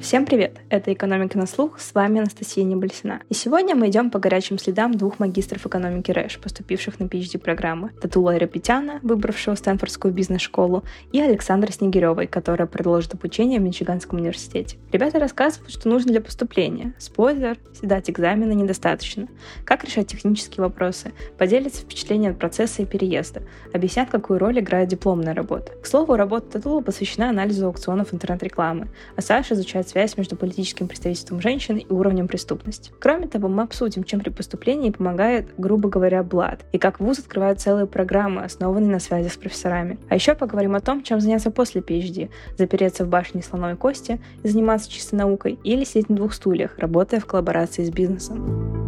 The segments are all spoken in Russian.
Всем привет! Это «Экономика на слух», с вами Анастасия Небольсина. И сегодня мы идем по горячим следам двух магистров экономики РЭШ, поступивших на PhD-программы. Татула Рапетяна, выбравшего Стэнфордскую бизнес-школу, и Александра Снегиревой, которая продолжит обучение в Мичиганском университете. Ребята рассказывают, что нужно для поступления. Спойлер, сдать экзамены недостаточно. Как решать технические вопросы, поделятся впечатления от процесса и переезда, объяснят, какую роль играет дипломная работа. К слову, работа Татула посвящена анализу аукционов интернет-рекламы, а Саша изучает связь между политическим представительством женщин и уровнем преступности. Кроме того, мы обсудим, чем при поступлении помогает, грубо говоря, блад, и как вуз открывает целые программы, основанные на связи с профессорами. А еще поговорим о том, чем заняться после PhD, запереться в башне слоновой кости и заниматься чистой наукой, или сидеть на двух стульях, работая в коллаборации с бизнесом.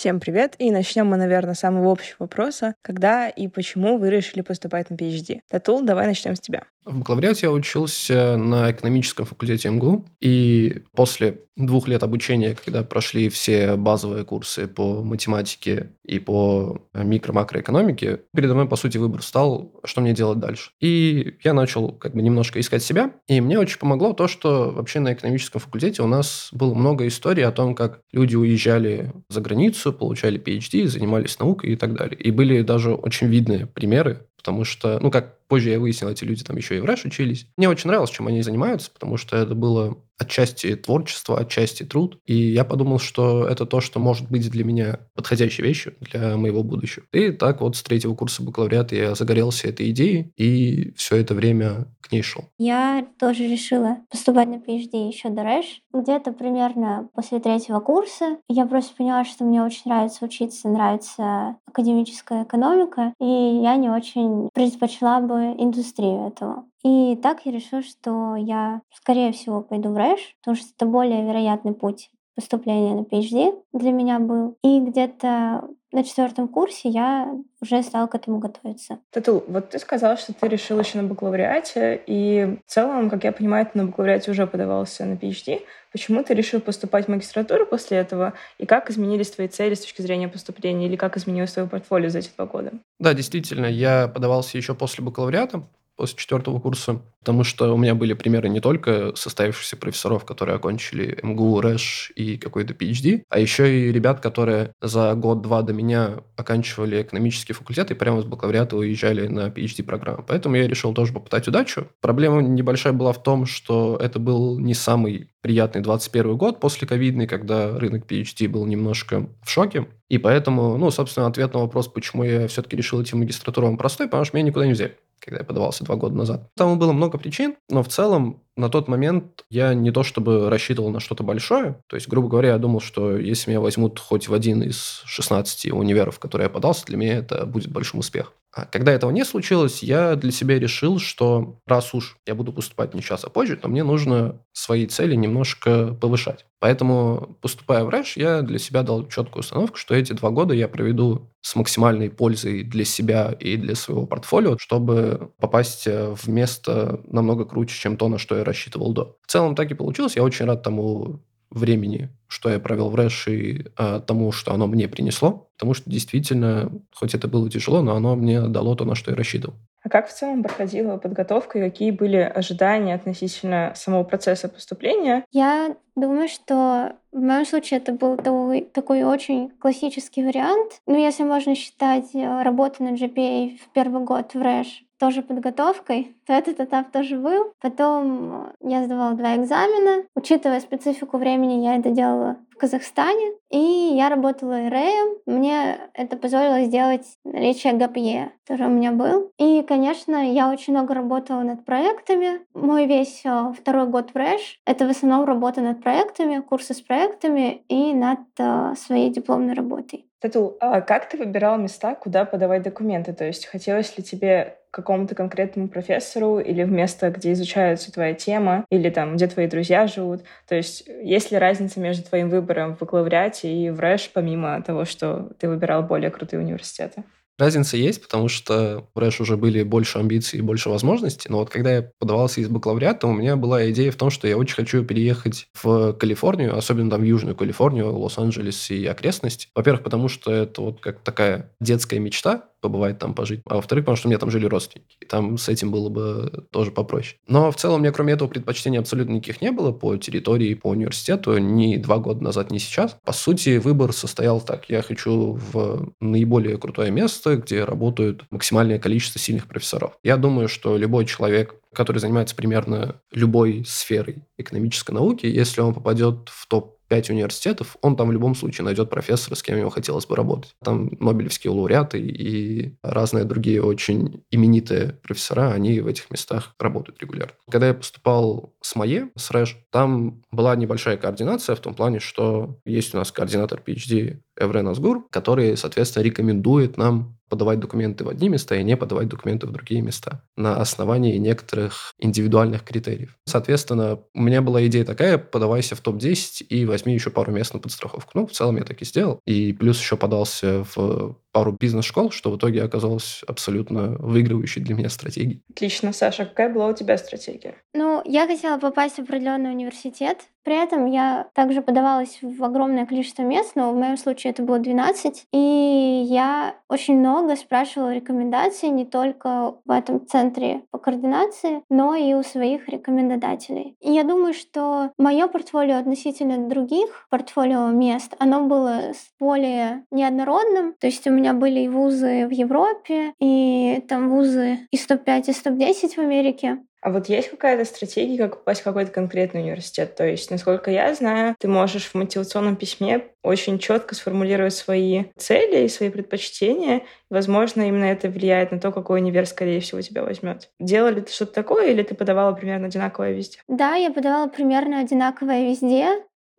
Всем привет, и начнем мы, наверное, с самого общего вопроса. Когда и почему вы решили поступать на PhD? Татул, давай начнем с тебя. В бакалавриате я учился на экономическом факультете МГУ, и после двух лет обучения, когда прошли все базовые курсы по математике и по микро-макроэкономике, передо мной, по сути, выбор стал, что мне делать дальше. И я начал как бы немножко искать себя, и мне очень помогло то, что вообще на экономическом факультете у нас было много историй о том, как люди уезжали за границу, получали PhD, занимались наукой и так далее. И были даже очень видные примеры, потому что, ну, как позже я выяснил, эти люди там еще и в РЭШ учились. Мне очень нравилось, чем они занимаются, потому что это было отчасти творчество, отчасти труд. И я подумал, что это то, что может быть для меня подходящей вещью для моего будущего. И так вот с третьего курса бакалавриата я загорелся этой идеей и все это время к ней шел. Я тоже решила поступать на PhD еще до РЭШ. Где-то примерно после третьего курса я просто поняла, что мне очень нравится учиться, нравится академическая экономика, и я не очень предпочла бы индустрию этого. И так я решила, что я, скорее всего, пойду в РЭШ, потому что это более вероятный путь поступления на PhD для меня был. И где-то на четвертом курсе я уже стала к этому готовиться. Тату, вот ты сказала, что ты решила еще на бакалавриате, и в целом, как я понимаю, ты на бакалавриате уже подавался на PhD. Почему ты решил поступать в магистратуру после этого, и как изменились твои цели с точки зрения поступления, или как изменилось твое портфолио за эти два года? Да, действительно, я подавался еще после бакалавриата, после четвертого курса, потому что у меня были примеры не только состоявшихся профессоров, которые окончили МГУ, РЭШ и какой-то PhD, а еще и ребят, которые за год-два до меня оканчивали экономический факультет и прямо с бакалавриата уезжали на PhD-программу. Поэтому я решил тоже попытать удачу. Проблема небольшая была в том, что это был не самый приятный 21 год после ковидный, когда рынок PhD был немножко в шоке. И поэтому, ну, собственно, ответ на вопрос, почему я все-таки решил идти в магистратуру, он простой, потому что меня никуда не взяли когда я подавался два года назад. Там было много причин, но в целом на тот момент я не то чтобы рассчитывал на что-то большое. То есть, грубо говоря, я думал, что если меня возьмут хоть в один из 16 универов, которые я подался, для меня это будет большим успехом. А когда этого не случилось, я для себя решил, что раз уж я буду поступать не сейчас, а позже, то мне нужно свои цели немножко повышать. Поэтому, поступая в РЭШ, я для себя дал четкую установку, что эти два года я проведу с максимальной пользой для себя и для своего портфолио, чтобы попасть в место намного круче, чем то, на что я рассчитывал до. В целом так и получилось. Я очень рад тому времени, что я провел в Рэш и а, тому, что оно мне принесло. Потому что действительно, хоть это было тяжело, но оно мне дало то, на что я рассчитывал. А как в целом проходила подготовка и какие были ожидания относительно самого процесса поступления? Я думаю, что в моем случае это был такой, очень классический вариант. Ну, если можно считать э, работу на GPA в первый год в РЭШ тоже подготовкой, то этот этап тоже был. Потом я сдавала два экзамена. Учитывая специфику времени, я это делала Казахстане. И я работала РЭем. Мне это позволило сделать наличие ГАПЕ, который у меня был. И, конечно, я очень много работала над проектами. Мой весь э, второй год в РЭШ — это в основном работа над проектами, курсы с проектами и над э, своей дипломной работой. Тату, а как ты выбирал места, куда подавать документы? То есть хотелось ли тебе какому-то конкретному профессору или в место, где изучается твоя тема, или там, где твои друзья живут. То есть есть ли разница между твоим выбором в бакалавриате и в РЭШ, помимо того, что ты выбирал более крутые университеты? Разница есть, потому что в Рэш уже были больше амбиций и больше возможностей, но вот когда я подавался из бакалавриата, у меня была идея в том, что я очень хочу переехать в Калифорнию, особенно там в Южную Калифорнию, Лос-Анджелес и окрестности. Во-первых, потому что это вот как такая детская мечта, побывать там, пожить. А во-вторых, потому что у меня там жили родственники. И там с этим было бы тоже попроще. Но в целом меня кроме этого предпочтений абсолютно никаких не было по территории, по университету. Ни два года назад, ни сейчас. По сути, выбор состоял так. Я хочу в наиболее крутое место, где работают максимальное количество сильных профессоров. Я думаю, что любой человек, который занимается примерно любой сферой экономической науки, если он попадет в топ пять университетов, он там в любом случае найдет профессора, с кем ему хотелось бы работать. Там нобелевские лауреаты и разные другие очень именитые профессора, они в этих местах работают регулярно. Когда я поступал с МАЕ, с РЭШ, там была небольшая координация в том плане, что есть у нас координатор PhD Эврен Асгур, который, соответственно, рекомендует нам подавать документы в одни места и не подавать документы в другие места на основании некоторых индивидуальных критериев. Соответственно, у меня была идея такая, подавайся в топ-10 и возьми еще пару мест на подстраховку. Ну, в целом я так и сделал. И плюс еще подался в пару бизнес-школ, что в итоге оказалось абсолютно выигрывающей для меня стратегией. Отлично, Саша. Какая была у тебя стратегия? Ну, я хотела попасть в определенный университет. При этом я также подавалась в огромное количество мест, но в моем случае это было 12. И я очень много спрашивала рекомендаций не только в этом центре по координации, но и у своих рекомендодателей. И я думаю, что мое портфолио относительно других портфолио мест, оно было более неоднородным. То есть у меня были и вузы в Европе, и там вузы и 105, и 110 в Америке. А вот есть какая-то стратегия, как попасть в какой-то конкретный университет? То есть, насколько я знаю, ты можешь в мотивационном письме очень четко сформулировать свои цели и свои предпочтения. Возможно, именно это влияет на то, какой универ, скорее всего, тебя возьмет. Делали ты что-то такое или ты подавала примерно одинаковое везде? Да, я подавала примерно одинаковое везде.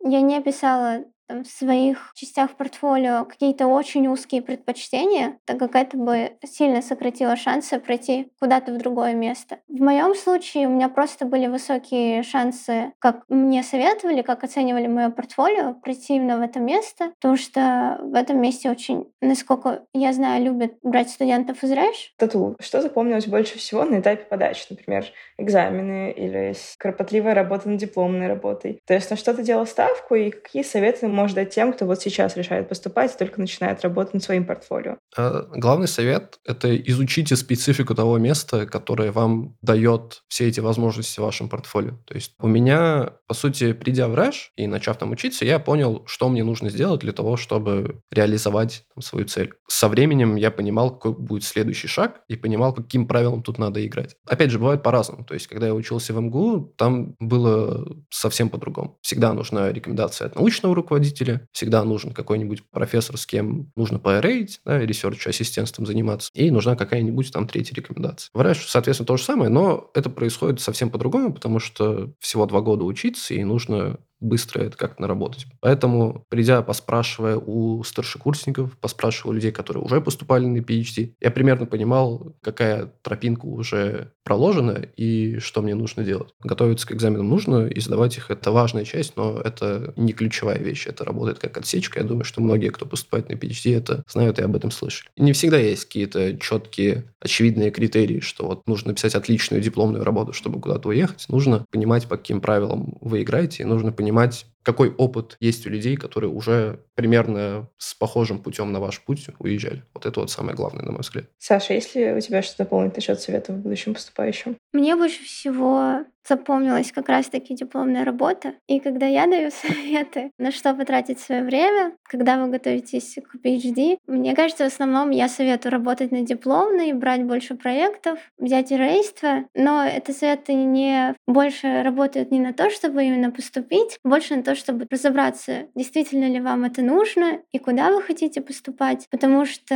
Я не писала там, в своих частях портфолио какие-то очень узкие предпочтения, так как это бы сильно сократило шансы пройти куда-то в другое место. В моем случае у меня просто были высокие шансы, как мне советовали, как оценивали мое портфолио, пройти именно в это место, потому что в этом месте очень, насколько я знаю, любят брать студентов из РЭШ. Тату, что запомнилось больше всего на этапе подачи, например, экзамены или кропотливая работа над дипломной работой? То есть на что ты делал ставку и какие советы можешь дать тем, кто вот сейчас решает поступать и только начинает работать над своим портфолио? А, главный совет – это изучите специфику того места, которое вам дает все эти возможности в вашем портфолио. То есть у меня, по сути, придя в РЭШ и начав там учиться, я понял, что мне нужно сделать для того, чтобы реализовать там, свою цель. Со временем я понимал, какой будет следующий шаг и понимал, каким правилам тут надо играть. Опять же, бывает по-разному. То есть, когда я учился в МГУ, там было совсем по-другому. Всегда нужна рекомендация от научного руководителя, руководителя, всегда нужен какой-нибудь профессор, с кем нужно по RA ить, да, research ассистентством заниматься, и нужна какая-нибудь там третья рекомендация. В соответственно, то же самое, но это происходит совсем по-другому, потому что всего два года учиться, и нужно быстро это как-то наработать. Поэтому, придя, поспрашивая у старшекурсников, поспрашивая у людей, которые уже поступали на PhD, я примерно понимал, какая тропинка уже проложена и что мне нужно делать. Готовиться к экзаменам нужно, и сдавать их – это важная часть, но это не ключевая вещь. Это работает как отсечка. Я думаю, что многие, кто поступает на PhD, это знают и об этом слышали. И не всегда есть какие-то четкие, очевидные критерии, что вот нужно написать отличную дипломную работу, чтобы куда-то уехать. Нужно понимать, по каким правилам вы играете, и нужно понимать, понимать, какой опыт есть у людей, которые уже примерно с похожим путем на ваш путь уезжали. Вот это вот самое главное, на мой взгляд. Саша, есть ли у тебя что-то дополнить насчет советов будущим поступающим? Мне больше всего запомнилась как раз-таки дипломная работа. И когда я даю советы, на что потратить свое время, когда вы готовитесь к PhD, мне кажется, в основном я советую работать над дипломной, брать больше проектов, взять рейство, но это советы не больше работают не на то, чтобы именно поступить, больше на то, чтобы разобраться, действительно ли вам это нужно и куда вы хотите поступать, потому что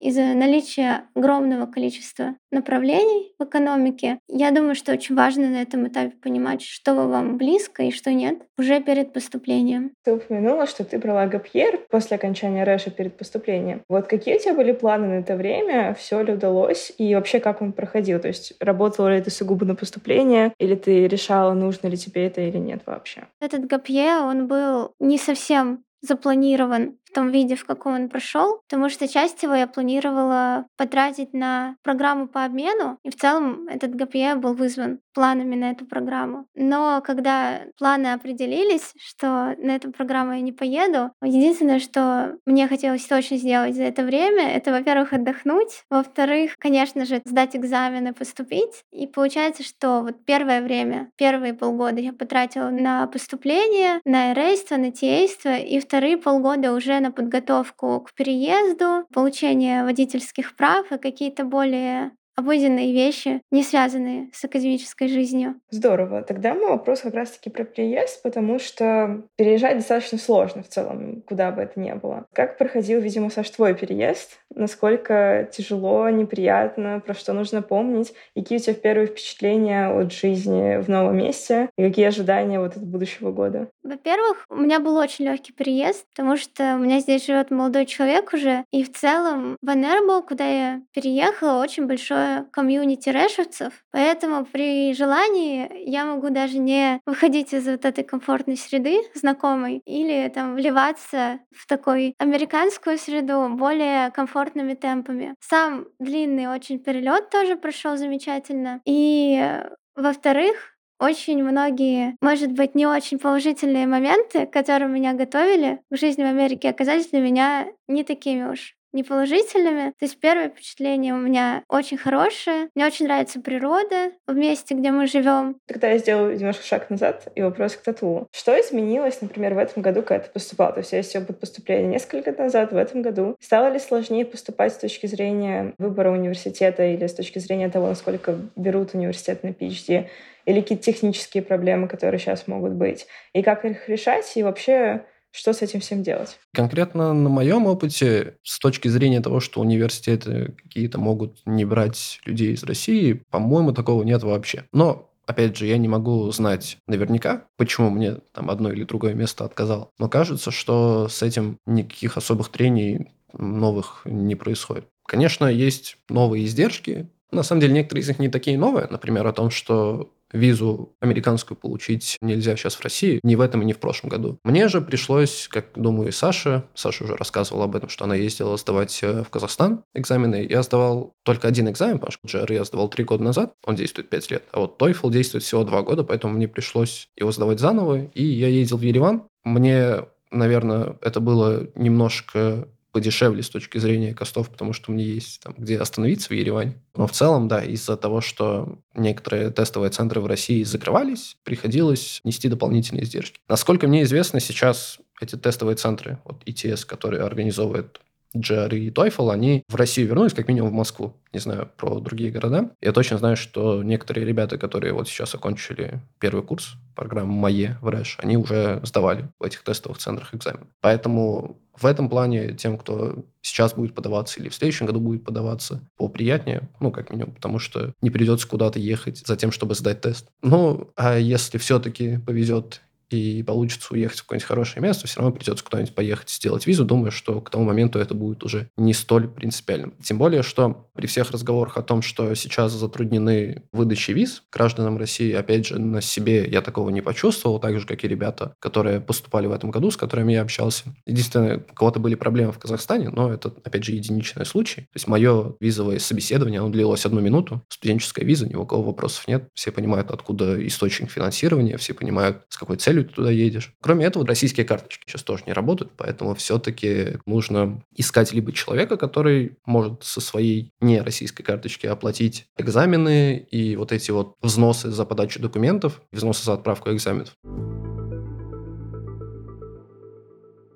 из-за наличия огромного количества направлений в экономике, я думаю, что очень важно на этом этапе понимать, что вам близко и что нет, уже перед поступлением. Ты упомянула, что ты брала ГПР после окончания РЭШа перед поступлением. Вот какие у тебя были планы на это время? Все ли удалось? И вообще, как он проходил? То есть работала ли ты сугубо на поступление? Или ты решала, нужно ли тебе это или нет вообще? Этот ГПЕ, он был не совсем запланирован том виде, в каком он прошел, потому что часть его я планировала потратить на программу по обмену, и в целом этот ГПЕ был вызван планами на эту программу. Но когда планы определились, что на эту программу я не поеду, единственное, что мне хотелось точно сделать за это время, это, во-первых, отдохнуть, во-вторых, конечно же, сдать экзамены, поступить. И получается, что вот первое время, первые полгода я потратила на поступление, на эрейство, на тейство, и вторые полгода уже на подготовку к переезду, получение водительских прав и какие-то более обыденные вещи, не связанные с академической жизнью. Здорово. Тогда мой вопрос как раз-таки про переезд, потому что переезжать достаточно сложно в целом, куда бы это ни было. Как проходил, видимо, Саш, твой переезд? Насколько тяжело, неприятно, про что нужно помнить? Какие у тебя первые впечатления от жизни в новом месте? И какие ожидания вот от будущего года? Во-первых, у меня был очень легкий переезд, потому что у меня здесь живет молодой человек уже, и в целом в Энербо, куда я переехала, очень большое комьюнити рэшевцев, поэтому при желании я могу даже не выходить из вот этой комфортной среды знакомой или там вливаться в такой американскую среду более комфортными темпами. Сам длинный очень перелет тоже прошел замечательно. И во-вторых, очень многие, может быть, не очень положительные моменты, которые меня готовили к жизни в Америке, оказались для меня не такими уж неположительными. То есть первое впечатление у меня очень хорошее. Мне очень нравится природа в месте, где мы живем. Тогда я сделаю немножко шаг назад и вопрос к Тату. Что изменилось, например, в этом году, когда ты поступал? То есть есть опыт поступления несколько лет назад, в этом году. Стало ли сложнее поступать с точки зрения выбора университета или с точки зрения того, насколько берут университет на PhD? Или какие-то технические проблемы, которые сейчас могут быть? И как их решать? И вообще, что с этим всем делать? Конкретно на моем опыте, с точки зрения того, что университеты какие-то могут не брать людей из России, по-моему, такого нет вообще. Но Опять же, я не могу знать наверняка, почему мне там одно или другое место отказал. Но кажется, что с этим никаких особых трений новых не происходит. Конечно, есть новые издержки. На самом деле, некоторые из них не такие новые. Например, о том, что визу американскую получить нельзя сейчас в России, ни в этом и ни в прошлом году. Мне же пришлось, как думаю, и Саша, Саша уже рассказывала об этом, что она ездила сдавать э, в Казахстан экзамены. Я сдавал только один экзамен, потому что GR я сдавал три года назад, он действует пять лет, а вот TOEFL действует всего два года, поэтому мне пришлось его сдавать заново, и я ездил в Ереван. Мне наверное, это было немножко подешевле с точки зрения костов, потому что меня есть там, где остановиться в Ереване. Но в целом, да, из-за того, что некоторые тестовые центры в России закрывались, приходилось нести дополнительные издержки. Насколько мне известно, сейчас эти тестовые центры, вот ETS, которые организовывает GR и TOEFL, они в Россию вернулись, как минимум в Москву. Не знаю про другие города. Я точно знаю, что некоторые ребята, которые вот сейчас окончили первый курс программы МАЕ в РЭШ, они уже сдавали в этих тестовых центрах экзамен. Поэтому в этом плане тем, кто сейчас будет подаваться или в следующем году будет подаваться, поприятнее, ну, как минимум, потому что не придется куда-то ехать за тем, чтобы сдать тест. Ну, а если все-таки повезет и получится уехать в какое-нибудь хорошее место, все равно придется куда-нибудь поехать сделать визу. Думаю, что к тому моменту это будет уже не столь принципиальным. Тем более, что при всех разговорах о том, что сейчас затруднены выдачи виз гражданам России, опять же, на себе я такого не почувствовал, так же, как и ребята, которые поступали в этом году, с которыми я общался. Единственное, у кого-то были проблемы в Казахстане, но это, опять же, единичный случай. То есть мое визовое собеседование, оно длилось одну минуту. Студенческая виза, ни у кого вопросов нет. Все понимают, откуда источник финансирования, все понимают, с какой целью целью ты туда едешь. Кроме этого, российские карточки сейчас тоже не работают, поэтому все-таки нужно искать либо человека, который может со своей не российской карточки оплатить экзамены и вот эти вот взносы за подачу документов, взносы за отправку экзаменов.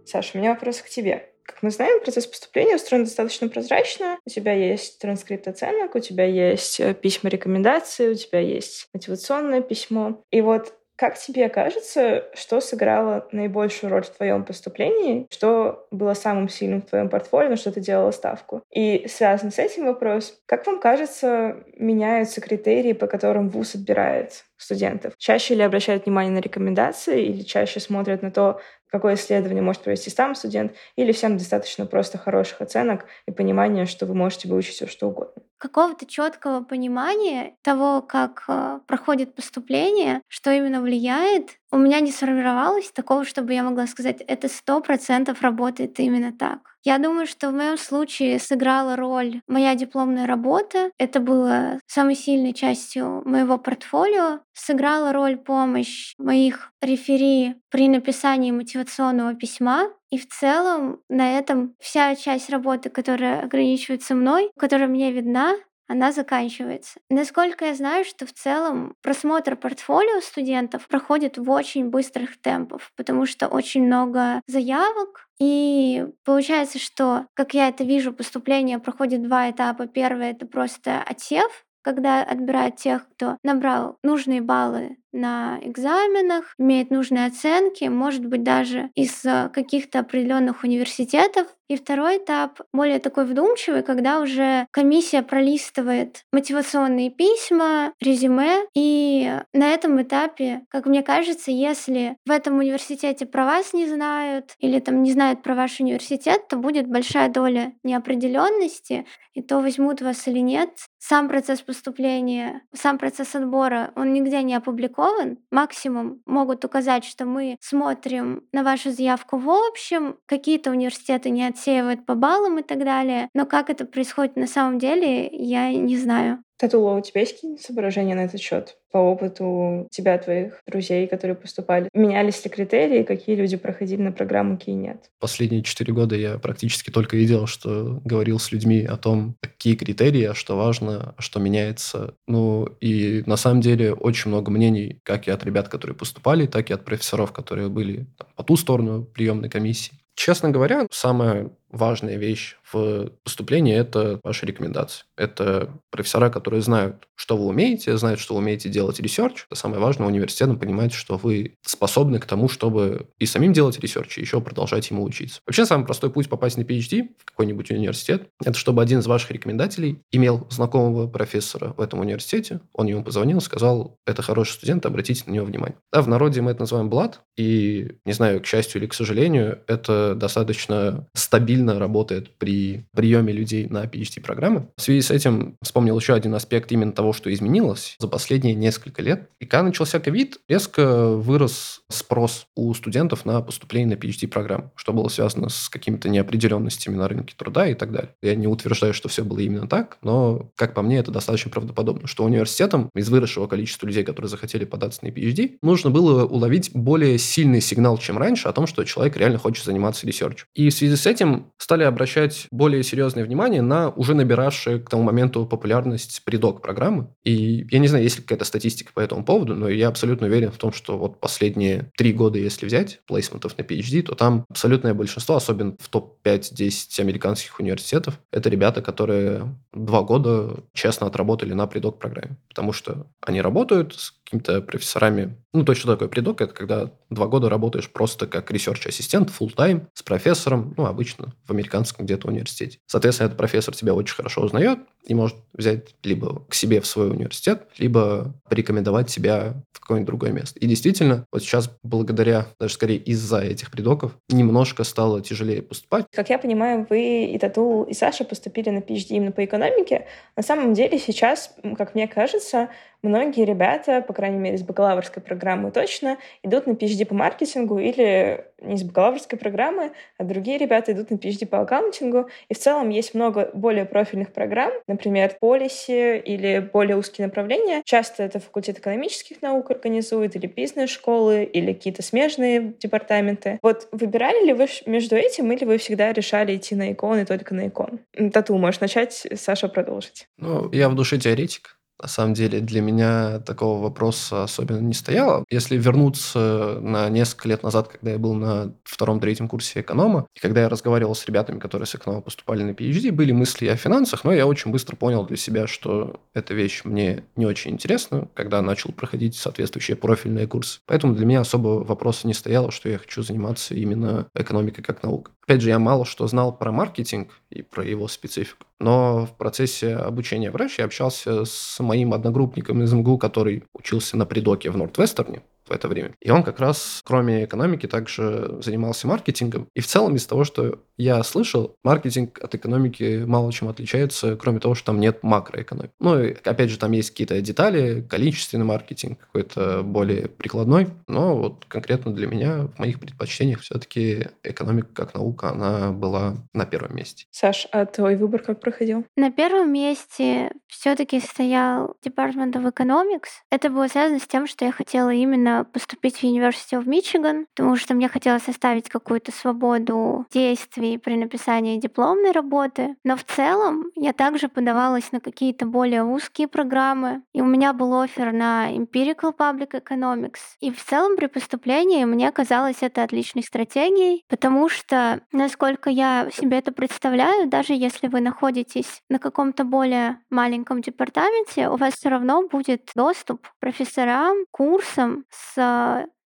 Саша, у меня вопрос к тебе. Как мы знаем, процесс поступления устроен достаточно прозрачно. У тебя есть транскрипт оценок, у тебя есть э, письма рекомендации, у тебя есть мотивационное письмо. И вот как тебе кажется, что сыграло наибольшую роль в твоем поступлении? Что было самым сильным в твоем портфолио, на что ты делала ставку? И связан с этим вопрос, как вам кажется, меняются критерии, по которым ВУЗ отбирает студентов? Чаще ли обращают внимание на рекомендации или чаще смотрят на то, какое исследование может провести сам студент, или всем достаточно просто хороших оценок и понимания, что вы можете выучить все что угодно? какого-то четкого понимания того, как э, проходит поступление, что именно влияет, у меня не сформировалось такого, чтобы я могла сказать, это сто процентов работает именно так. Я думаю, что в моем случае сыграла роль моя дипломная работа. Это было самой сильной частью моего портфолио. Сыграла роль помощь моих рефери при написании мотивационного письма. И в целом на этом вся часть работы, которая ограничивается мной, которая мне видна, она заканчивается. Насколько я знаю, что в целом просмотр портфолио студентов проходит в очень быстрых темпах, потому что очень много заявок, и получается, что, как я это вижу, поступление проходит два этапа. Первый — это просто отсев, когда отбирают тех, кто набрал нужные баллы на экзаменах, имеет нужные оценки, может быть даже из э, каких-то определенных университетов. И второй этап более такой вдумчивый, когда уже комиссия пролистывает мотивационные письма, резюме. И на этом этапе, как мне кажется, если в этом университете про вас не знают или там не знают про ваш университет, то будет большая доля неопределенности, и то возьмут вас или нет. Сам процесс поступления, сам процесс отбора, он нигде не опубликован, опубликован. Максимум могут указать, что мы смотрим на вашу заявку в общем, какие-то университеты не отсеивают по баллам и так далее. Но как это происходит на самом деле, я не знаю. Татула, у тебя есть какие-нибудь соображения на этот счет? По опыту тебя, твоих друзей, которые поступали? Менялись ли критерии? Какие люди проходили на программу, какие нет? Последние четыре года я практически только видел, что говорил с людьми о том, какие критерии, а что важно, а что меняется. Ну, и на самом деле очень много мнений, как и от ребят, которые поступали, так и от профессоров, которые были там, по ту сторону приемной комиссии. Честно говоря, самое важная вещь в поступлении – это ваши рекомендации. Это профессора, которые знают, что вы умеете, знают, что вы умеете делать research. Это самое важное университетом понимать, что вы способны к тому, чтобы и самим делать research, и еще продолжать ему учиться. Вообще, самый простой путь попасть на PhD в какой-нибудь университет – это чтобы один из ваших рекомендателей имел знакомого профессора в этом университете, он ему позвонил, сказал, это хороший студент, обратите на него внимание. Да, в народе мы это называем блат, и, не знаю, к счастью или к сожалению, это достаточно стабильно работает при приеме людей на PhD-программы. В связи с этим вспомнил еще один аспект именно того, что изменилось за последние несколько лет. И когда начался ковид, резко вырос спрос у студентов на поступление на PhD-программу, что было связано с какими-то неопределенностями на рынке труда и так далее. Я не утверждаю, что все было именно так, но, как по мне, это достаточно правдоподобно, что университетам из выросшего количества людей, которые захотели податься на PhD, нужно было уловить более сильный сигнал, чем раньше, о том, что человек реально хочет заниматься ресерчем. И в связи с этим стали обращать более серьезное внимание на уже набиравшие к тому моменту популярность predoc программы. И я не знаю, есть ли какая-то статистика по этому поводу, но я абсолютно уверен в том, что вот последние три года, если взять placement ов на PhD, то там абсолютное большинство, особенно в топ-5-10 американских университетов, это ребята, которые два года честно отработали на predoc программе. Потому что они работают с какими-то профессорами. Ну, то, что такое predoc, это когда два года работаешь просто как research assistant, full time с профессором, ну, обычно в американском где-то университете. Соответственно, этот профессор тебя очень хорошо узнает и может взять либо к себе в свой университет, либо порекомендовать тебя в какое-нибудь другое место. И действительно, вот сейчас благодаря, даже скорее из-за этих предоков, немножко стало тяжелее поступать. Как я понимаю, вы и Татул, и Саша поступили на PhD именно по экономике. На самом деле сейчас, как мне кажется, многие ребята, по крайней мере, с бакалаврской программы точно, идут на PhD по маркетингу или не с бакалаврской программы, а другие ребята идут на PhD по аккаунтингу. И в целом есть много более профильных программ, например, полиси или более узкие направления. Часто это факультет экономических наук организует, или бизнес-школы, или какие-то смежные департаменты. Вот выбирали ли вы между этим, или вы всегда решали идти на икон и только на икон? Тату, можешь начать, Саша продолжить. Ну, я в душе теоретик, на самом деле для меня такого вопроса особенно не стояло. Если вернуться на несколько лет назад, когда я был на втором-третьем курсе эконома, и когда я разговаривал с ребятами, которые с эконома поступали на PhD, были мысли о финансах, но я очень быстро понял для себя, что эта вещь мне не очень интересна, когда начал проходить соответствующие профильные курсы. Поэтому для меня особо вопроса не стояло, что я хочу заниматься именно экономикой как наукой. Опять же, я мало что знал про маркетинг и про его специфику, но в процессе обучения врач я общался с моим одногруппником из МГУ, который учился на придоке в Нортвестерне, в это время. И он как раз, кроме экономики, также занимался маркетингом. И в целом из того, что я слышал, маркетинг от экономики мало чем отличается, кроме того, что там нет макроэкономики. Ну, и, опять же, там есть какие-то детали, количественный маркетинг какой-то более прикладной, но вот конкретно для меня в моих предпочтениях все-таки экономика как наука, она была на первом месте. Саш, а твой выбор как проходил? На первом месте все-таки стоял Department of Economics. Это было связано с тем, что я хотела именно поступить в University of Michigan, потому что мне хотелось оставить какую-то свободу действий при написании дипломной работы. Но в целом я также подавалась на какие-то более узкие программы, и у меня был офер на Empirical Public Economics. И в целом при поступлении мне казалось это отличной стратегией, потому что, насколько я себе это представляю, даже если вы находитесь на каком-то более маленьком департаменте, у вас все равно будет доступ к профессорам, курсам с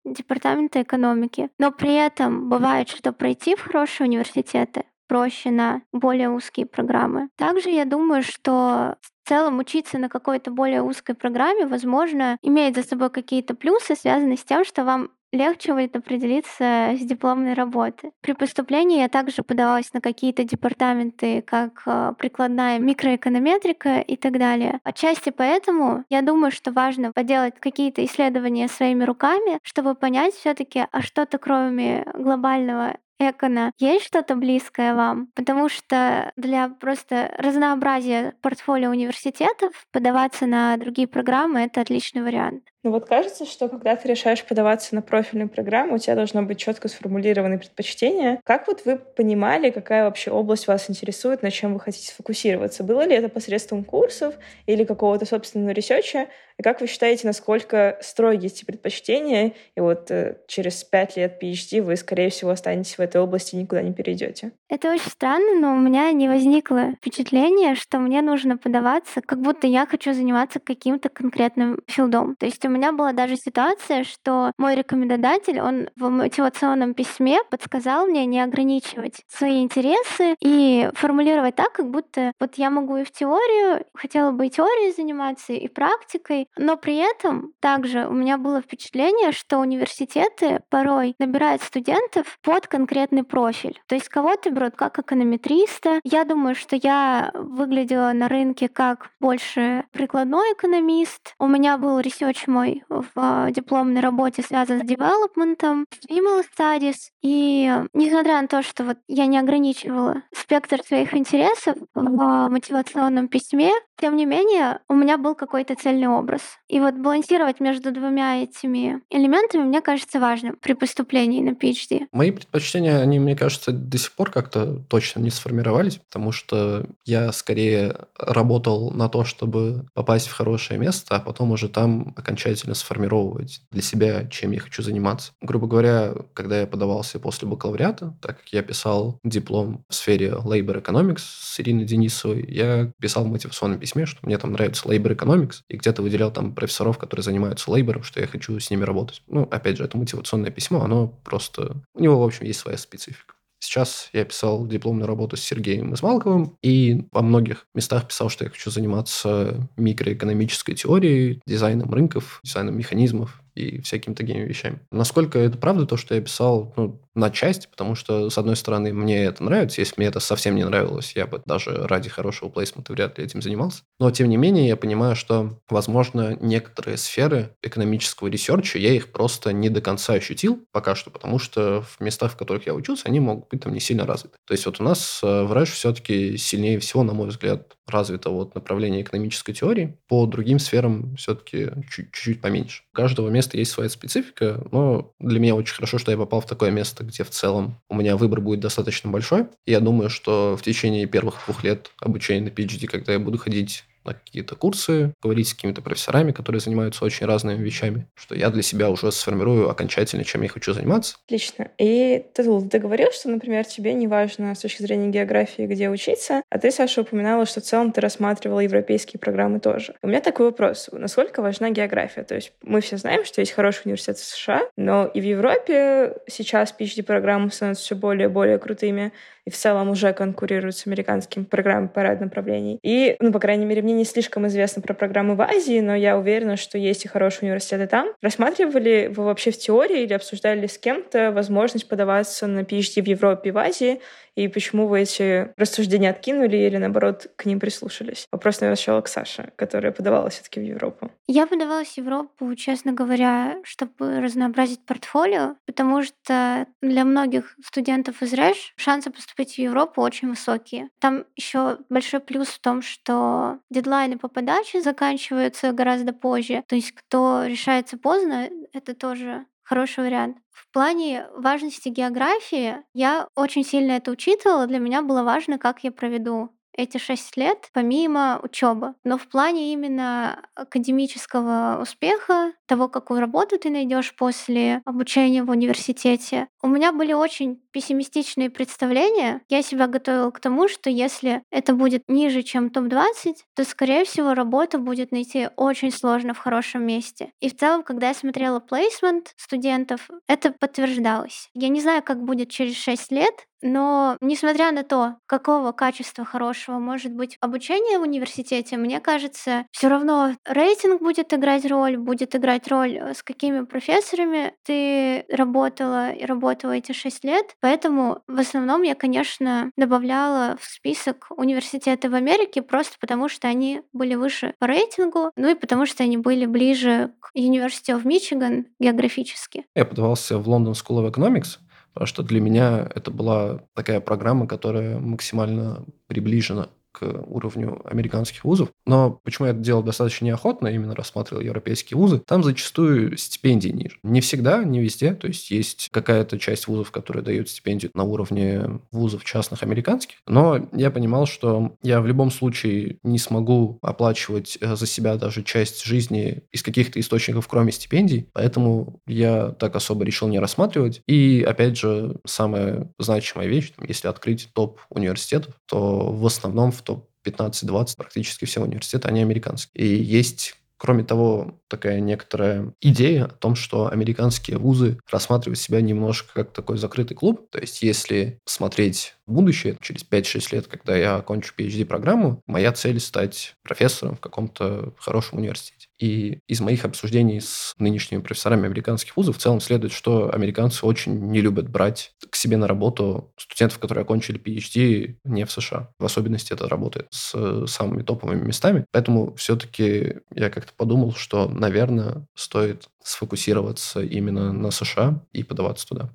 департамента экономики. Но при этом бывает, что пройти в хорошие университеты проще на более узкие программы. Также я думаю, что в целом учиться на какой-то более узкой программе, возможно, имеет за собой какие-то плюсы, связанные с тем, что вам легче будет определиться с дипломной работы. При поступлении я также подавалась на какие-то департаменты, как э, прикладная микроэконометрика и так далее. Отчасти поэтому я думаю, что важно поделать какие-то исследования своими руками, чтобы понять все таки а что-то кроме глобального Экона, есть что-то близкое вам? Потому что для просто разнообразия портфолио университетов подаваться на другие программы — это отличный вариант. Ну вот кажется, что когда ты решаешь подаваться на профильную программу, у тебя должно быть четко сформулированы предпочтения. Как вот вы понимали, какая вообще область вас интересует, на чем вы хотите сфокусироваться? Было ли это посредством курсов или какого-то собственного research а? И как вы считаете, насколько строгие эти предпочтения, и вот э, через пять лет PhD вы, скорее всего, останетесь в этой области и никуда не перейдете? Это очень странно, но у меня не возникло впечатления, что мне нужно подаваться, как будто я хочу заниматься каким-то конкретным field ом. То есть у меня была даже ситуация, что мой рекомендодатель, он в мотивационном письме подсказал мне не ограничивать свои интересы и формулировать так, как будто вот я могу и в теорию, хотела бы и теорией заниматься, и практикой, но при этом также у меня было впечатление, что университеты порой набирают студентов под конкретный профиль. То есть кого-то берут как эконометриста. Я думаю, что я выглядела на рынке как больше прикладной экономист. У меня был research мой мой в а, дипломной работе связан с development ом, female studies. И несмотря на то, что вот я не ограничивала спектр своих интересов в а, мотивационном письме, тем не менее, у меня был какой-то цельный образ. И вот балансировать между двумя этими элементами, мне кажется, важным при поступлении на PhD. Мои предпочтения, они, мне кажется, до сих пор как-то точно не сформировались, потому что я скорее работал на то, чтобы попасть в хорошее место, а потом уже там окончательно сформировать для себя, чем я хочу заниматься. Грубо говоря, когда я подавался после бакалавриата, так как я писал диплом в сфере Labor Economics с Ириной Денисовой, я писал мотивационный письме, что мне там нравится Labor Economics, и где-то выделял там профессоров, которые занимаются labor ом, что я хочу с ними работать. Ну, опять же, это мотивационное письмо, оно просто... У него, в общем, есть своя специфика. Сейчас я писал дипломную работу с Сергеем Измалковым и во многих местах писал, что я хочу заниматься микроэкономической теорией, дизайном рынков, дизайном механизмов и всякими такими вещами. Насколько это правда, то, что я писал, ну, на часть, потому что, с одной стороны, мне это нравится. Если мне это совсем не нравилось, я бы даже ради хорошего placement а вряд ли этим занимался. Но, тем не менее, я понимаю, что, возможно, некоторые сферы экономического research а, я их просто не до конца ощутил пока что, потому что в местах, в которых я учился, они могут быть там не сильно развиты. То есть вот у нас э, в РЭШ все-таки сильнее всего, на мой взгляд, развито вот направление экономической теории. По другим сферам все-таки чуть-чуть поменьше. У каждого места есть своя специфика, но для меня очень хорошо, что я попал в такое место, где в целом у меня выбор будет достаточно большой. Я думаю, что в течение первых двух лет обучения на PhD, когда я буду ходить на какие-то курсы, говорить с какими-то профессорами, которые занимаются очень разными вещами, что я для себя уже сформирую окончательно, чем я хочу заниматься. Отлично. И ты, ты говорил, что, например, тебе не важно с точки зрения географии, где учиться, а ты, Саша, упоминала, что в целом ты рассматривала европейские программы тоже. У меня такой вопрос. Насколько важна география? То есть мы все знаем, что есть хороший университет в США, но и в Европе сейчас PhD-программы становятся все более и более крутыми и в целом уже конкурируют с американскими программами по ряду направлений. И, ну, по крайней мере, мне не слишком известно про программы в Азии, но я уверена, что есть и хорошие университеты там. Рассматривали вы вообще в теории или обсуждали с кем-то возможность подаваться на PhD в Европе и в Азии? И почему вы эти рассуждения откинули или, наоборот, к ним прислушались? Вопрос, наверное, сначала к Саше, которая подавалась все таки в Европу. Я подавалась в Европу, честно говоря, чтобы разнообразить портфолио, потому что для многих студентов из РЭШ шансы поступить в Европу очень высокие. Там еще большой плюс в том, что дедлайны по подаче заканчиваются гораздо позже. То есть кто решается поздно, это тоже хороший вариант. В плане важности географии я очень сильно это учитывала. Для меня было важно, как я проведу эти шесть лет помимо учебы. Но в плане именно академического успеха, того, какую работу ты найдешь после обучения в университете, у меня были очень пессимистичные представления. Я себя готовила к тому, что если это будет ниже, чем топ-20, то, скорее всего, работу будет найти очень сложно в хорошем месте. И в целом, когда я смотрела плейсмент студентов, это подтверждалось. Я не знаю, как будет через 6 лет, но несмотря на то, какого качества хорошего может быть обучение в университете, мне кажется, все равно рейтинг будет играть роль, будет играть роль, э, с какими профессорами ты работала и работала эти шесть лет. Поэтому в основном я, конечно, добавляла в список университеты в Америке просто потому, что они были выше по рейтингу, ну и потому что они были ближе к университету в Мичиган географически. Я подавался в London School of Economics, Потому что для меня это была такая программа, которая максимально приближена к уровню американских вузов. Но почему я это делал достаточно неохотно, именно рассматривал европейские вузы, там зачастую стипендии ниже. Не всегда, не везде. То есть есть какая-то часть вузов, которые дают стипендию на уровне вузов частных американских. Но я понимал, что я в любом случае не смогу оплачивать э, за себя даже часть жизни из каких-то источников, кроме стипендий. Поэтому я так особо решил не рассматривать. И, опять же, самая значимая вещь, если открыть топ университетов, то в основном в топ 15-20 практически все университеты, они американские. И есть Кроме того, такая некоторая идея о том, что американские вузы рассматривают себя немножко как такой закрытый клуб. То есть, если смотреть будущее, через 5-6 лет, когда я окончу PhD-программу, моя цель стать профессором в каком-то хорошем университете. И из моих обсуждений с нынешними профессорами американских вузов в целом следует, что американцы очень не любят брать к себе на работу студентов, которые окончили PhD не в США. В особенности это работает с самыми топовыми местами. Поэтому все-таки я как-то подумал, что, наверное, стоит сфокусироваться именно на США и подаваться туда.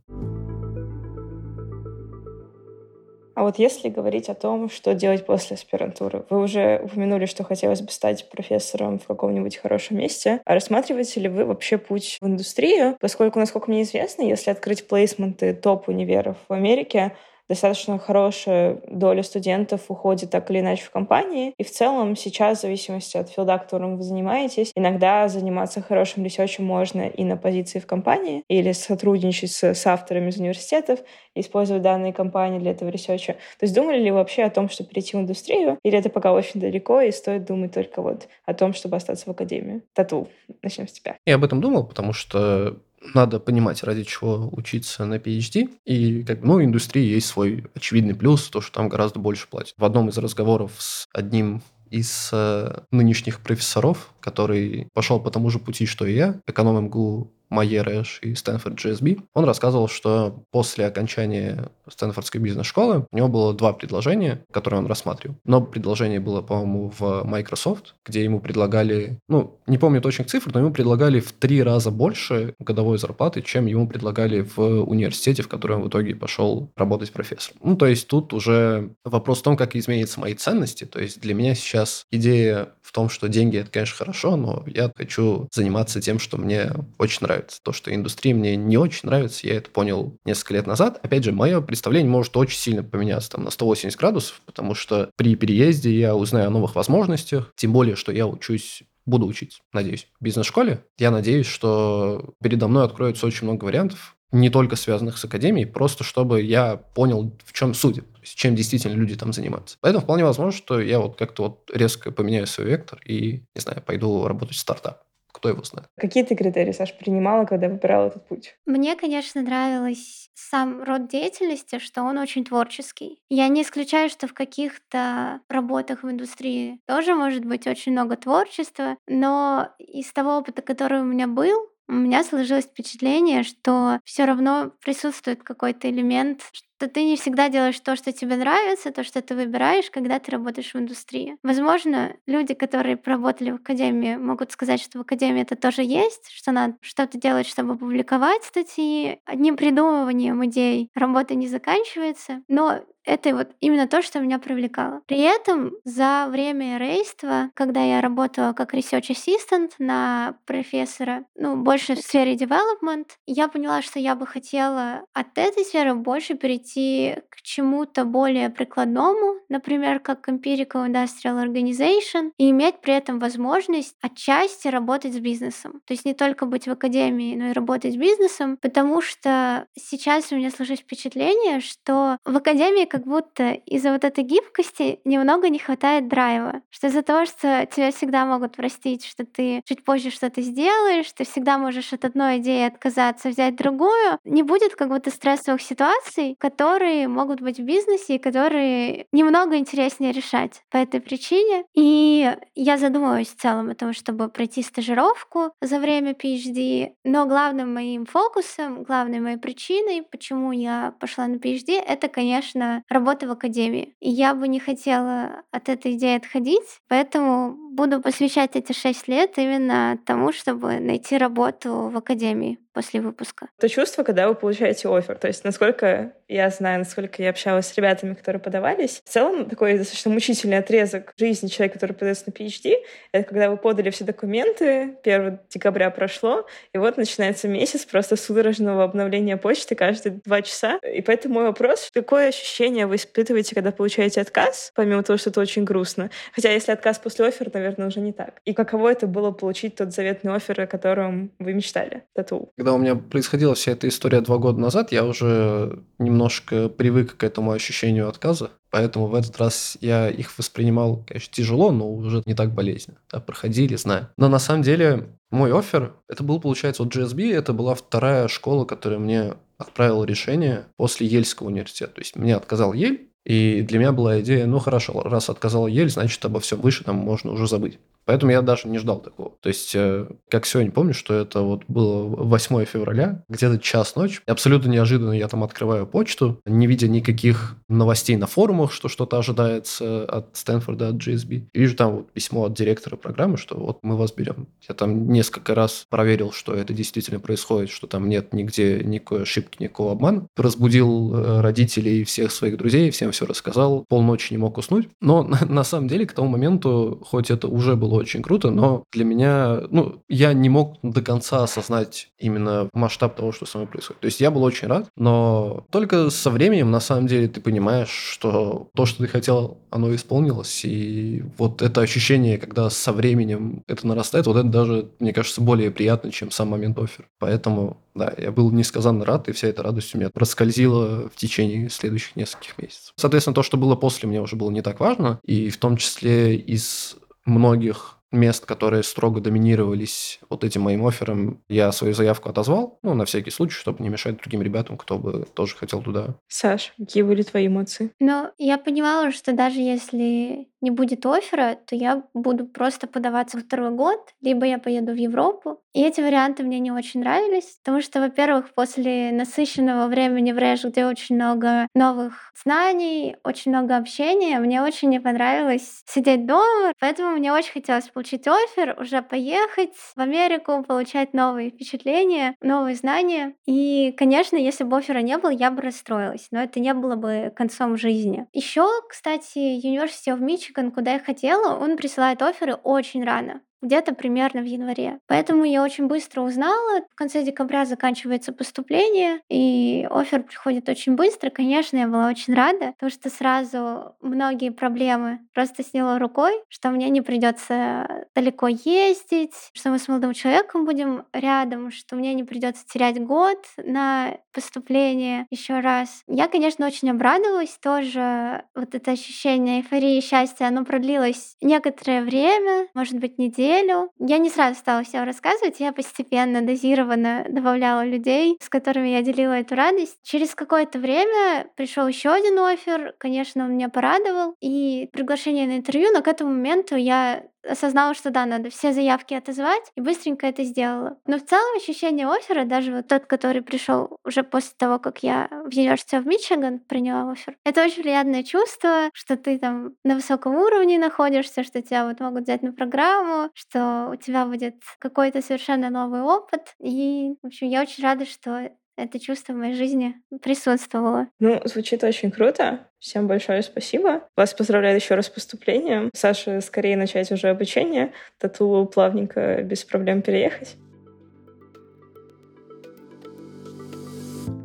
А вот если говорить о том, что делать после аспирантуры, вы уже упомянули, что хотелось бы стать профессором в каком-нибудь хорошем месте. А рассматриваете ли вы вообще путь в индустрию? Поскольку, насколько мне известно, если открыть плейсменты топ-универов в Америке, достаточно хорошая доля студентов уходит так или иначе в компании. И в целом сейчас, в зависимости от филда, которым вы занимаетесь, иногда заниматься хорошим ресерчем можно и на позиции в компании, или сотрудничать с, с авторами из университетов, использовать данные компании для этого research а. То есть думали ли вы вообще о том, чтобы перейти в индустрию, или это пока очень далеко, и стоит думать только вот о том, чтобы остаться в академии? Тату, начнем с тебя. Я об этом думал, потому что надо понимать, ради чего учиться на PhD. И как бы, ну, индустрии есть свой очевидный плюс, то, что там гораздо больше платят. В одном из разговоров с одним из э, нынешних профессоров, который пошел по тому же пути, что и я, эконом МГУ МАЭ РЭШ и Стэнфорд GSB, он рассказывал, что после окончания Стэнфордской бизнес-школы у него было два предложения, которые он рассматривал. Но предложение было, по-моему, в Microsoft, где ему предлагали, ну, не помню точных цифр, но ему предлагали в три раза больше годовой зарплаты, чем ему предлагали в университете, в который он в итоге пошел работать профессором. Ну, то есть тут уже вопрос в том, как изменятся мои ценности. То есть для меня сейчас идея в том, что деньги это, конечно, хорошо, но я хочу заниматься тем, что мне очень нравится. То, что индустрия мне не очень нравится, я это понял несколько лет назад. Опять же, мое представление может очень сильно поменяться там на 180 градусов, потому что при переезде я узнаю о новых возможностях, тем более, что я учусь буду учить, надеюсь, в бизнес-школе. Я надеюсь, что передо мной откроется очень много вариантов, не только связанных с академией, просто чтобы я понял, в чем суть, чем действительно люди там занимаются. Поэтому вполне возможно, что я вот как-то вот резко поменяю свой вектор и, не знаю, пойду работать в стартап. Кто его знает. Какие ты критерии, Саш, принимала, когда выбирала этот путь? Мне, конечно, нравилось сам род деятельности, что он очень творческий. Я не исключаю, что в каких-то работах в индустрии тоже может быть очень много творчества, но из того опыта, который у меня был, у меня сложилось впечатление, что все равно присутствует какой-то элемент, что ты не всегда делаешь то, что тебе нравится, то, что ты выбираешь, когда ты работаешь в индустрии. Возможно, люди, которые поработали в академии, могут сказать, что в академии это тоже есть, что надо что-то делать, чтобы публиковать статьи. Одним придумыванием идей работа не заканчивается. Но это вот именно то, что меня привлекало. При этом за время рейства, когда я работала как research assistant на профессора, ну, больше в сфере development, я поняла, что я бы хотела от этой сферы больше перейти к чему-то более прикладному, например, как Empirical Industrial Organization, и иметь при этом возможность отчасти работать с бизнесом. То есть не только быть в академии, но и работать с бизнесом, потому что сейчас у меня сложилось впечатление, что в академии как будто из-за вот этой гибкости немного не хватает драйва. Что из-за того, что тебя всегда могут простить, что ты чуть позже что-то сделаешь, ты всегда можешь от одной идеи отказаться, взять другую, не будет как будто стрессовых ситуаций, которые могут быть в бизнесе и которые немного интереснее решать по этой причине. И я задумываюсь в целом о том, чтобы пройти стажировку за время PhD, но главным моим фокусом, главной моей причиной, почему я пошла на PhD, это, конечно, работы в академии. И я бы не хотела от этой идеи отходить, поэтому буду посвящать эти шесть лет именно тому, чтобы найти работу в академии после выпуска. То чувство, когда вы получаете офер. То есть, насколько я знаю, насколько я общалась с ребятами, которые подавались, в целом такой достаточно мучительный отрезок жизни человека, который подается на PhD, это когда вы подали все документы, 1 декабря прошло, и вот начинается месяц просто судорожного обновления почты каждые два часа. И поэтому мой вопрос, какое ощущение вы испытываете, когда получаете отказ, помимо того, что это очень грустно? Хотя если отказ после оффера, наверное, уже не так. И каково это было получить тот заветный офер, о котором вы мечтали? Тату. Когда у меня происходила вся эта история два года назад, я уже немножко привык к этому ощущению отказа. Поэтому в этот раз я их воспринимал, конечно, тяжело, но уже не так болезненно. Да, проходили, знаю. Но на самом деле мой офер, это был, получается, вот GSB, это была вторая школа, которая мне отправила решение после Ельского университета. То есть мне отказал Ель, и для меня была идея, ну хорошо, раз отказал Ель, значит обо всем выше там можно уже забыть. Поэтому я даже не ждал такого. То есть, э, как сегодня помню, что это вот было 8 февраля, где-то час ночи. Абсолютно неожиданно я там открываю почту, не видя никаких новостей на форумах, что что-то ожидается от Стэнфорда, от GSB. И вижу там вот письмо от директора программы, что вот мы вас берем. Я там несколько раз проверил, что это действительно происходит, что там нет нигде никакой ошибки, никакого обмана. Разбудил э, родителей всех своих друзей, всем все рассказал. Полночи не мог уснуть. Но на, на самом деле к тому моменту, хоть это уже было очень круто, но для меня, ну, я не мог до конца осознать именно масштаб того, что со мной происходит. То есть я был очень рад, но только со временем, на самом деле, ты понимаешь, что то, что ты хотел, оно исполнилось, и вот это ощущение, когда со временем это нарастает, вот это даже, мне кажется, более приятно, чем сам момент оффер. Поэтому, да, я был несказанно рад, и вся эта радость у меня проскользила в течение следующих нескольких месяцев. Соответственно, то, что было после, мне уже было не так важно, и в том числе из многих мест, которые строго доминировались вот этим моим оффером, я свою заявку отозвал, ну, на всякий случай, чтобы не мешать другим ребятам, кто бы тоже хотел туда. Саш, какие были твои эмоции? Ну, я понимала, что даже если не будет оффера, то я буду просто подаваться второй год, либо я поеду в Европу. И эти варианты мне не очень нравились, потому что, во-первых, после насыщенного времени в Рэш, где очень много новых знаний, очень много общения, мне очень не понравилось сидеть дома, поэтому мне очень хотелось получить офер, уже поехать в Америку, получать новые впечатления, новые знания. И, конечно, если бы оффера не было, я бы расстроилась, но это не было бы концом жизни. Еще, кстати, University of Michigan куда я хотела, он присылает оферы очень рано где-то примерно в январе. Поэтому я очень быстро узнала. В конце декабря заканчивается поступление, и офер приходит очень быстро. Конечно, я была очень рада, потому что сразу многие проблемы просто сняло рукой, что мне не придется далеко ездить, что мы с молодым человеком будем рядом, что мне не придется терять год на поступление еще раз. Я, конечно, очень обрадовалась тоже. Вот это ощущение эйфории счастья, оно продлилось некоторое время, может быть, неделю, неделю. Я не сразу стала все рассказывать, я постепенно, дозированно добавляла людей, с которыми я делила эту радость. Через какое-то время пришел еще один офер, конечно, он меня порадовал, и приглашение на интервью, но к этому моменту я осознала, что да, надо все заявки отозвать, и быстренько это сделала. Но в целом ощущение оффера, даже вот тот, который пришел уже после того, как я в University of Michigan приняла оффер, это очень приятное чувство, что ты там на высоком уровне находишься, что тебя вот могут взять на программу, что у тебя будет какой-то совершенно новый опыт. И, в общем, я очень рада, что это чувство в моей жизни присутствовало. Ну, звучит очень круто. Всем большое спасибо. Вас поздравляю еще раз с поступлением. Саша, скорее начать уже обучение. Тату плавненько, без проблем переехать.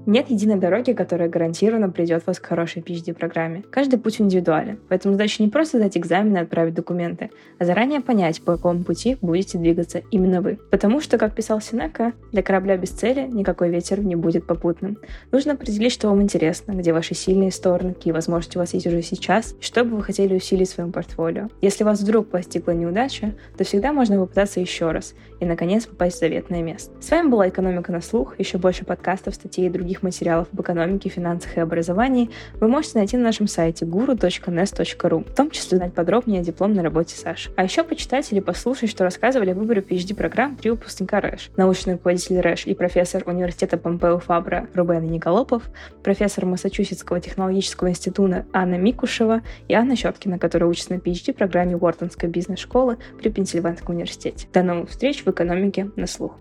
Нет единой дороги, которая гарантированно придет вас к хорошей PhD-программе. Каждый путь индивидуален, поэтому задача не просто сдать экзамены и отправить документы, а заранее понять, по какому пути будете двигаться именно вы. Потому что, как писал Синека, для корабля без цели никакой ветер не будет попутным. Нужно определить, что вам интересно, где ваши сильные стороны, какие возможности у вас есть уже сейчас, и что бы вы хотели усилить в своем портфолио. Если вас вдруг постигла неудача, то всегда можно попытаться еще раз и, наконец, попасть в заветное место. С вами была «Экономика на слух». Еще больше подкастов, статей и других других материалов об экономике, финансах и образовании вы можете найти на нашем сайте guru.nes.ru, в том числе узнать подробнее о дипломной работе Саши. А еще почитать или послушать, что рассказывали о выборе PhD-программ три выпускника РЭШ. Научный руководитель РЭШ и профессор университета Помпео Фабра Рубен Николопов, профессор Массачусетского технологического института Анна Микушева и Анна Щеткина, которая учится на PhD-программе Уортонской бизнес-школы при Пенсильванском университете. До новых встреч в экономике на слух.